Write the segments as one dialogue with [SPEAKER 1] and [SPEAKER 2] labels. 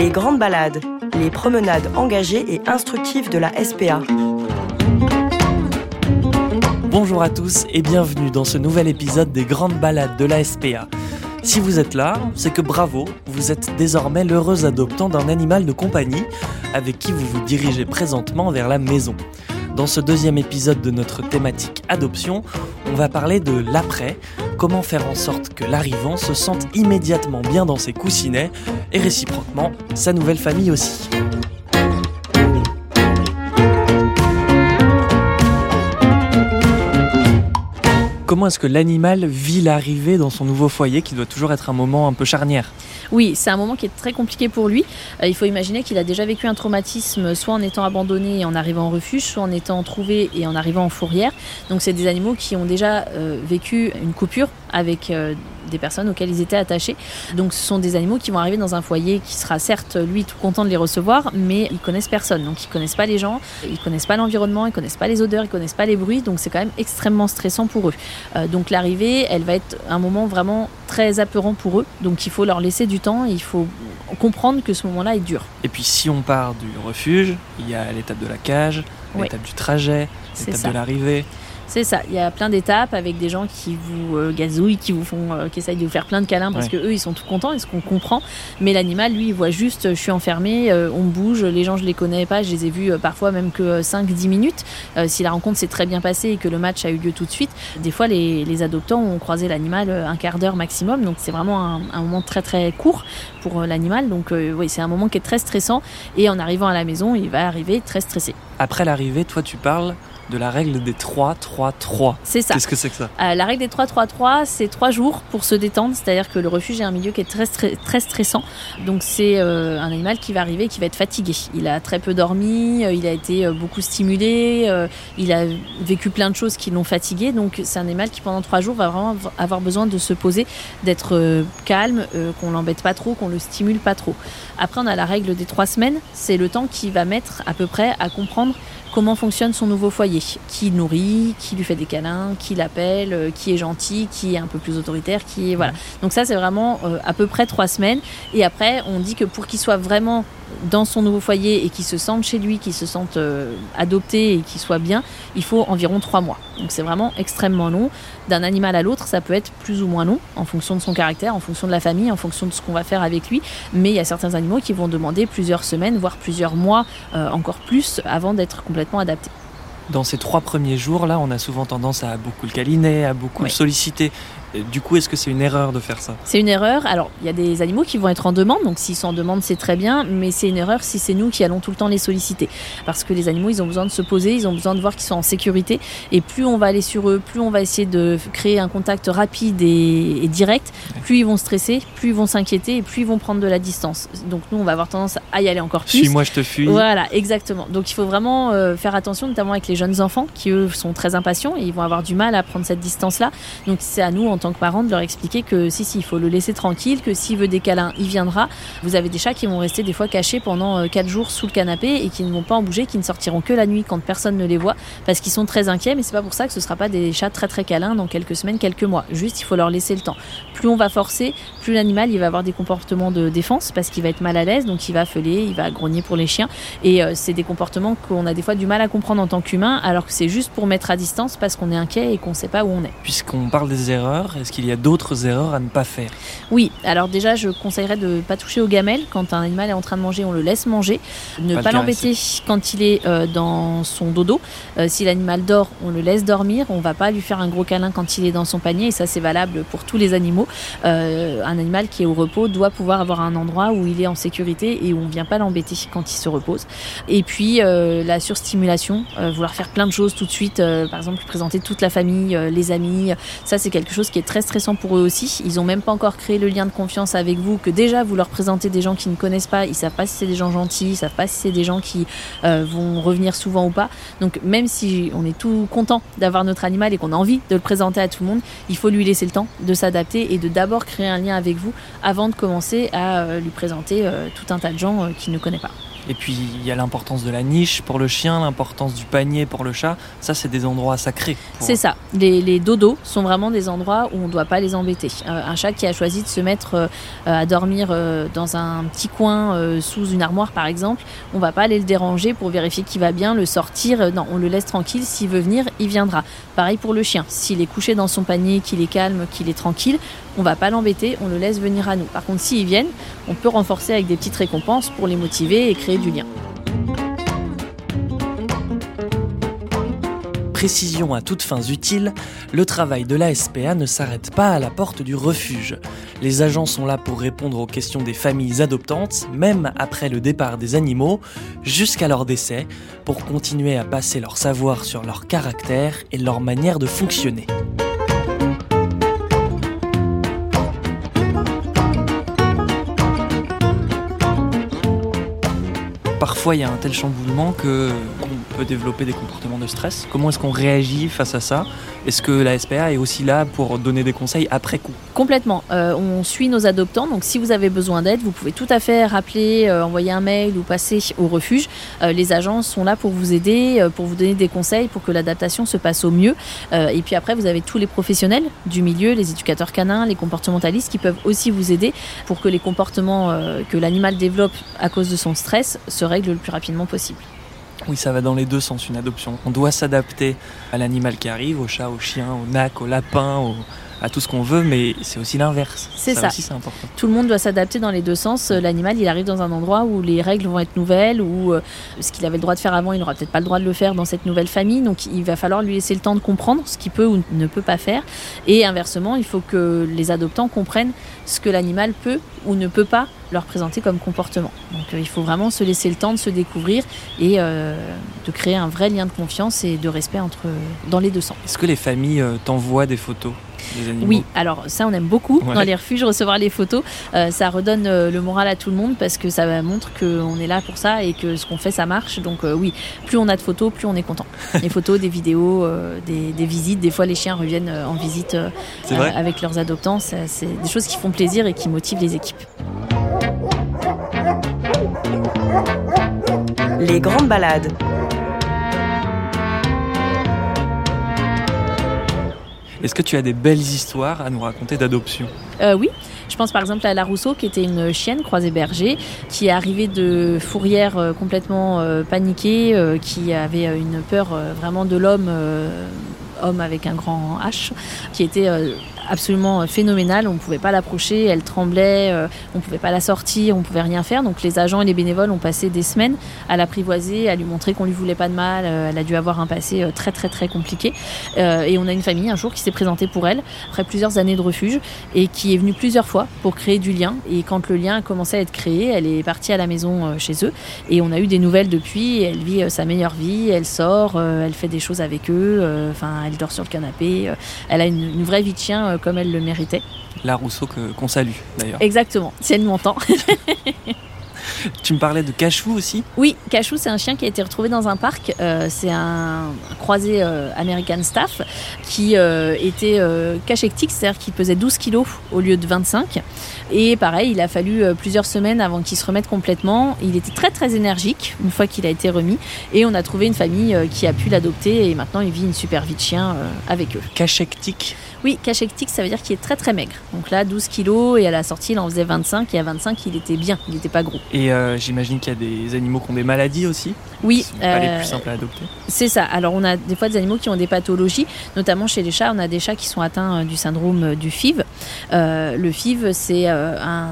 [SPEAKER 1] Les grandes balades, les promenades engagées et instructives de la SPA.
[SPEAKER 2] Bonjour à tous et bienvenue dans ce nouvel épisode des grandes balades de la SPA. Si vous êtes là, c'est que bravo, vous êtes désormais l'heureux adoptant d'un animal de compagnie avec qui vous vous dirigez présentement vers la maison. Dans ce deuxième épisode de notre thématique adoption, on va parler de l'après, comment faire en sorte que l'arrivant se sente immédiatement bien dans ses coussinets et réciproquement sa nouvelle famille aussi. Comment est-ce que l'animal vit l'arrivée dans son nouveau foyer qui doit toujours être un moment un peu charnière
[SPEAKER 3] Oui, c'est un moment qui est très compliqué pour lui. Euh, il faut imaginer qu'il a déjà vécu un traumatisme, soit en étant abandonné et en arrivant en refuge, soit en étant trouvé et en arrivant en fourrière. Donc c'est des animaux qui ont déjà euh, vécu une coupure avec euh, des personnes auxquelles ils étaient attachés. Donc ce sont des animaux qui vont arriver dans un foyer qui sera certes lui tout content de les recevoir, mais ils connaissent personne. Donc ils connaissent pas les gens, ils connaissent pas l'environnement, ils connaissent pas les odeurs, ils connaissent pas les bruits. Donc c'est quand même extrêmement stressant pour eux. Euh, donc l'arrivée, elle va être un moment vraiment très apeurant pour eux. Donc il faut leur laisser du temps, il faut comprendre que ce moment-là est dur.
[SPEAKER 2] Et puis si on part du refuge, il y a l'étape de la cage, l'étape du trajet, l'étape de l'arrivée.
[SPEAKER 3] C'est ça. Il y a plein d'étapes avec des gens qui vous euh, gazouillent, qui vous font, euh, qui essayent de vous faire plein de câlins parce que eux ils sont tout contents et ce qu'on comprend. Mais l'animal, lui, il voit juste, je suis enfermé, euh, on bouge, les gens je les connais pas, je les ai vus parfois même que 5-10 minutes. si la rencontre s'est très bien passée et que le match a eu lieu tout de suite, des fois les, les adoptants ont croisé l'animal un quart d'heure maximum. Donc c'est vraiment un, un, moment très très court pour l'animal. Donc oui, c'est un moment qui est très stressant et en arrivant à la maison, il va arriver très stressé.
[SPEAKER 2] Après l'arrivée, toi tu parles de la règle des 3-3-3.
[SPEAKER 3] C'est ça.
[SPEAKER 2] Qu'est-ce que c'est que ça?
[SPEAKER 3] Euh, La règle des 3-3-3, c'est trois jours pour se détendre, c'est-à-dire que le refuge est un milieu qui est très, très, stressant. Donc c'est euh, un animal qui va arriver qui va être fatigué. Il a très peu dormi, euh, il a été beaucoup stimulé, il a vécu plein de choses qui l'ont fatigué. Donc c'est un animal qui pendant trois jours va vraiment avoir besoin de se poser, d'être calme, qu'on l'embête pas trop, qu'on le stimule pas trop. Après on a la règle des trois semaines, c'est le temps qu'il va mettre à peu près à comprendre comment fonctionne son nouveau foyer, qui nourrit, qui lui fait des câlins, qui l'appelle, euh, qui est gentil, qui est un peu plus autoritaire, qui est voilà. Donc ça c'est vraiment euh, à peu près trois semaines. Et après on dit que pour qu'il soit vraiment dans son nouveau foyer et qu'il se sente chez lui, qu'il se sente euh, adopté et qu'il soit bien, il faut environ trois mois. Donc c'est vraiment extrêmement long. D'un animal à l'autre, ça peut être plus ou moins long en fonction de son caractère, en fonction de la famille, en fonction de ce qu'on va faire avec lui. Mais il y a certains animaux qui vont demander plusieurs semaines, voire plusieurs mois, euh, encore plus, avant d'être complètement adaptés
[SPEAKER 2] dans ces trois premiers jours là, on a souvent tendance à beaucoup le câliner, à beaucoup le solliciter. Du coup, est-ce que c'est une erreur de faire ça?
[SPEAKER 3] C'est une erreur. Alors, il y a des animaux qui vont être en demande, donc s'ils sont en demande, c'est très bien, mais c'est une erreur si c'est nous qui allons tout le temps les solliciter. Parce que les animaux, ils ont besoin de se poser, ils ont besoin de voir qu'ils sont en sécurité, et plus on va aller sur eux, plus on va essayer de créer un contact rapide et, direct, plus ils vont stresser, plus ils vont s'inquiéter, et plus ils vont prendre de la distance. Donc nous, on va avoir tendance à y aller encore plus.
[SPEAKER 2] Suis-moi, je te fuis.
[SPEAKER 3] Voilà, exactement. Donc il faut vraiment euh, faire attention, notamment avec les jeunes enfants, qui eux sont très impatients, et ils vont avoir du mal à prendre cette distance-là. Donc c'est à nous, en tant que parents, de leur expliquer que si, si, il faut le laisser tranquille, que s'il veut des câlins, il viendra. Vous avez des chats qui vont rester des fois cachés pendant 4 euh, jours sous le canapé et qui ne vont pas en bouger, qui ne sortiront que la nuit quand personne ne les voit parce qu'ils sont très inquiets, mais c'est pas pour ça que ce sera pas des chats très très câlins dans quelques semaines, quelques mois. Juste, il faut leur laisser le temps. Plus on va forcer, plus l'animal il va avoir des comportements de défense parce qu'il va être mal à l'aise, donc il va feuler, il va grogner pour les chiens. Et euh, c'est des comportements qu'on a des fois du mal à comprendre en tant qu'humain, alors que c'est juste pour mettre à distance parce qu'on est inquiet et qu'on sait pas où on est.
[SPEAKER 2] Puisqu'on parle des erreurs, est-ce qu'il y a d'autres erreurs à ne pas faire?
[SPEAKER 3] Oui, alors déjà, je conseillerais de ne pas toucher aux gamelles. Quand un animal est en train de manger, on le laisse manger. Ne pas, l'embêter quand il est euh, dans son dodo. Euh, si l'animal dort, on le laisse dormir. On va pas lui faire un gros câlin quand il est dans son panier. Et ça, c'est valable pour tous les animaux. Euh, un animal qui est au repos doit pouvoir avoir un endroit où il est en sécurité et où on vient pas l'embêter quand il se repose. Et puis, la surstimulation, vouloir faire plein de choses tout de suite. par exemple, présenter toute la famille, les amis. Ça, c'est quelque chose qui est très stressant pour eux aussi. Ils n'ont même pas encore créé le lien de confiance avec vous, que déjà vous leur présentez des gens qui ne connaissent pas, ils savent pas si c'est des gens gentils, ils savent pas si c'est des gens qui euh, vont revenir souvent ou pas. Donc même si on est tout content d'avoir notre animal et qu'on a envie de le présenter à tout le monde, il faut lui laisser le temps de s'adapter et de d'abord créer un lien avec vous avant de commencer à euh, lui présenter euh, tout un tas de gens qu'il ne connaît pas.
[SPEAKER 2] Et puis il y a l'importance de la niche pour le chien, l'importance du panier pour le chat. Ça, c'est des endroits sacrés.
[SPEAKER 3] C'est ça. Les, les, dodos sont vraiment des endroits où on ne doit pas les embêter. Euh, un chat qui a choisi de se mettre euh, à dormir euh, dans un petit coin sous une armoire, par exemple, on va pas aller le déranger pour vérifier qu'il va bien, le sortir. Non, on le laisse tranquille. S'il veut venir, il viendra. Pareil pour le chien. S'il est couché dans son panier, qu'il est calme, qu'il est tranquille, on va pas l'embêter, on le laisse venir à nous. Par contre, s'ils viennent, on peut renforcer avec des petites récompenses pour les motiver et créer du lien.
[SPEAKER 2] Précision à toutes fins utiles, le travail de la SPA ne s'arrête pas à la porte du refuge. Les agents sont là pour répondre aux questions des familles adoptantes, même après le départ des animaux, jusqu'à leur décès, pour continuer à passer leur savoir sur leur caractère et leur manière de fonctionner. Parfois, il y a un tel chamboulement que peut développer des comportements de stress. Comment est-ce qu'on réagit face à ça? Est-ce que la SPA est aussi là pour donner des conseils après coup?
[SPEAKER 3] Complètement. Euh, on suit nos adoptants, donc si vous avez besoin d'aide, vous pouvez tout à fait rappeler, euh, envoyer un mail ou passer au refuge. Euh, les agents sont là pour vous aider, pour vous donner des conseils, pour que l'adaptation se passe au mieux. Et puis après, vous avez tous les professionnels du milieu, les éducateurs canins, les comportementalistes qui peuvent aussi vous aider pour que les comportements que l'animal développe à cause de son stress se règlent le plus rapidement possible.
[SPEAKER 2] Oui, ça va dans les deux sens, une adoption. On doit s'adapter à l'animal qui arrive, au chat, au chien, au nac, au lapin, au- à tout ce qu'on veut, mais c'est aussi l'inverse.
[SPEAKER 3] C'est ça.
[SPEAKER 2] aussi, c'est important.
[SPEAKER 3] Tout le monde doit s'adapter dans les deux sens. L'animal, il arrive dans un endroit où les règles vont être nouvelles, où euh, ce qu'il avait le droit de faire avant, il n'aura peut-être pas le droit de le faire dans cette nouvelle famille. Donc il va falloir lui laisser le temps de comprendre ce qu'il peut ou ne peut pas faire. Et inversement, il faut que les adoptants comprennent ce que l'animal peut ou ne peut pas leur présenter comme comportement. Donc euh, il faut vraiment se laisser le temps de se découvrir et euh, de créer un vrai lien de confiance et de respect entre dans les deux sens.
[SPEAKER 2] Est-ce que les familles euh, t'envoient des photos? Des animaux
[SPEAKER 3] Oui, alors ça on aime beaucoup
[SPEAKER 2] Ouais.
[SPEAKER 3] dans les refuges recevoir les photos. Euh, ça redonne euh, le moral à tout le monde parce que ça montre qu'on est là pour ça et que ce qu'on fait ça marche. Donc euh, oui, plus on a de photos, plus on est content. Des photos, des vidéos, euh, des, des visites. Des fois les chiens reviennent euh, en visite euh, euh, avec leurs adoptants. C'est des choses qui font plaisir et qui motivent les équipes.
[SPEAKER 1] Les grandes balades.
[SPEAKER 2] Est-ce que tu as des belles histoires à nous raconter d'adoption
[SPEAKER 3] Euh, oui, je pense par exemple à la Rousseau qui était une chienne croisée berger qui est arrivée de fourrière euh, complètement euh, paniquée, qui avait une peur vraiment de l'homme, homme avec un grand H, qui était absolument phénoménale. On ne pouvait pas l'approcher, elle tremblait, euh, on ne pouvait pas la sortir, on ne pouvait rien faire. Donc les agents et les bénévoles ont passé des semaines à l'apprivoiser, à lui montrer qu'on lui voulait pas de mal. Euh, elle a dû avoir un passé euh, très très très compliqué. Euh, et on a une famille un jour qui s'est présentée pour elle après plusieurs années de refuge et qui est venue plusieurs fois pour créer du lien. Et quand le lien a commencé à être créé, elle est partie à la maison euh, chez eux et on a eu des nouvelles depuis. Elle vit euh, sa meilleure vie, elle sort, euh, elle fait des choses avec eux, euh, enfin elle dort sur le canapé. euh, elle a une, vraie vie de chien euh, comme elle le méritait.
[SPEAKER 2] La Rousseau qu'on salue d'ailleurs.
[SPEAKER 3] Exactement, si elle m'entend.
[SPEAKER 2] Tu me parlais de Cachou aussi
[SPEAKER 3] Oui, Cachou, c'est un chien qui a été retrouvé dans un parc. Euh, c'est un, croisé euh, American Staff qui euh, était cachectique, c'est-à-dire qu'il pesait 12 kilos au lieu de 25. Et pareil, il a fallu plusieurs semaines avant qu'il se remette complètement. Il était très très énergique une fois qu'il a été remis. Et on a trouvé une famille qui a pu l'adopter et maintenant il vit une super vie de chien avec eux.
[SPEAKER 2] Cachectique
[SPEAKER 3] Oui, cachectique, ça veut dire qu'il est très très maigre. Donc là, 12 kilos et à la sortie, il en faisait 25. Et à 25, il était bien, il n'était pas gros.
[SPEAKER 2] Et euh, j'imagine qu'il y a des animaux qui ont des maladies aussi
[SPEAKER 3] Oui,
[SPEAKER 2] Ce sont pas les
[SPEAKER 3] euh,
[SPEAKER 2] plus simples à adopter.
[SPEAKER 3] C'est ça. Alors on a des fois des animaux qui ont des pathologies, notamment chez les chats. On a des chats qui sont atteints euh, du syndrome du FIV. Le FIV, c'est un-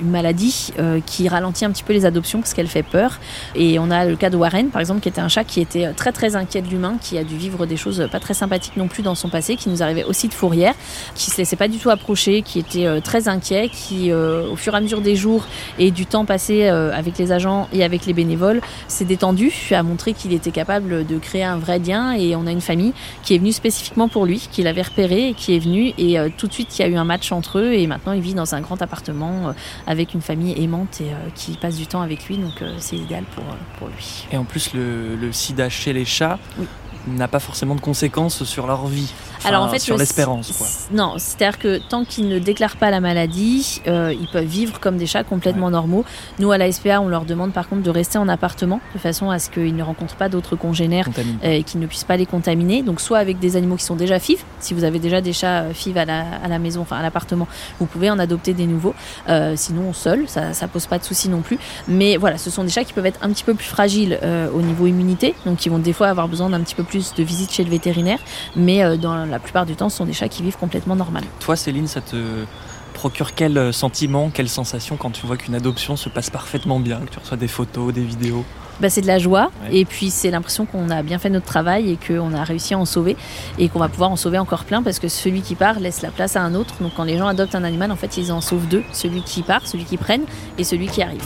[SPEAKER 3] une maladie qui ralentit un petit peu les adoptions parce qu'elle fait peur. Et on a le cas de Warren, par exemple, qui était un chat qui était très très inquiet de l'humain, qui a dû vivre des choses pas très sympathiques non plus dans son passé, qui nous arrivait aussi de fourrière, qui se laissait pas du tout approcher, qui était euh, très inquiet, qui euh, au fur et à mesure des jours et du temps passé euh, avec les agents et avec les bénévoles s'est détendu, a montré qu'il était capable de créer un vrai lien et on a une famille qui est venue spécifiquement pour lui, qui l'avait repéré et qui est venue et tout de suite il y a eu un match entre eux et maintenant il vit dans un grand appartement avec une famille aimante et qui passe du temps avec lui donc c'est idéal pour, pour lui.
[SPEAKER 2] Et en plus, le, le sida chez les chats
[SPEAKER 3] Oui.
[SPEAKER 2] n'a pas forcément de conséquences sur leur vie.
[SPEAKER 3] Alors en fait,
[SPEAKER 2] sur
[SPEAKER 3] le-
[SPEAKER 2] l'espérance, quoi.
[SPEAKER 3] Non, c'est-à-dire que tant qu'ils ne déclarent pas la maladie, euh, ils peuvent vivre comme des chats complètement normaux. Nous, à la SPA, on leur demande par contre de rester en appartement, de façon à ce qu'ils ne rencontrent pas d'autres congénères euh, et qu'ils ne puissent pas les contaminer. Donc soit avec des animaux qui sont déjà FIV, si vous avez déjà des chats euh, FIV à la, à la maison, enfin à l'appartement, vous pouvez en adopter des nouveaux. Euh, sinon seul, ça, ça pose pas de souci non plus. Mais voilà, ce sont des chats qui peuvent être un petit peu plus fragiles euh, au niveau immunité, donc qui vont des fois avoir besoin d'un petit peu plus de visites chez le vétérinaire. Mais euh, dans la plupart du temps, ce sont des chats qui vivent complètement normal.
[SPEAKER 2] Toi, Céline, ça te procure quel euh, sentiment, quelle sensation quand tu vois qu'une adoption se passe parfaitement bien, que tu reçois des photos, des vidéos?
[SPEAKER 3] Bah, c'est de la joie
[SPEAKER 2] Ouais.
[SPEAKER 3] et puis c'est l'impression qu'on a bien fait notre travail et qu'on a réussi à en sauver et qu'on va pouvoir en sauver encore plein parce que celui qui part laisse la place à un autre. Donc quand les gens adoptent un animal, en fait, ils en sauvent deux celui qui part, celui qui prennent et celui qui arrive.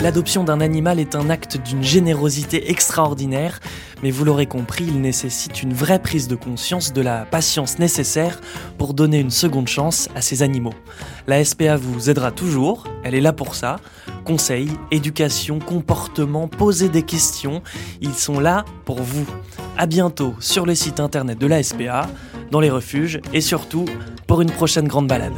[SPEAKER 2] L'adoption d'un animal est un acte d'une générosité extraordinaire, mais vous l'aurez compris, il nécessite une vraie prise de conscience de la patience nécessaire pour donner une seconde chance à ces animaux. La SPA vous aidera toujours, elle est là pour ça. Conseils, éducation, comportement, poser des questions, ils sont là pour vous. À bientôt sur le site internet de la SPA, dans les refuges et surtout pour une prochaine grande balade.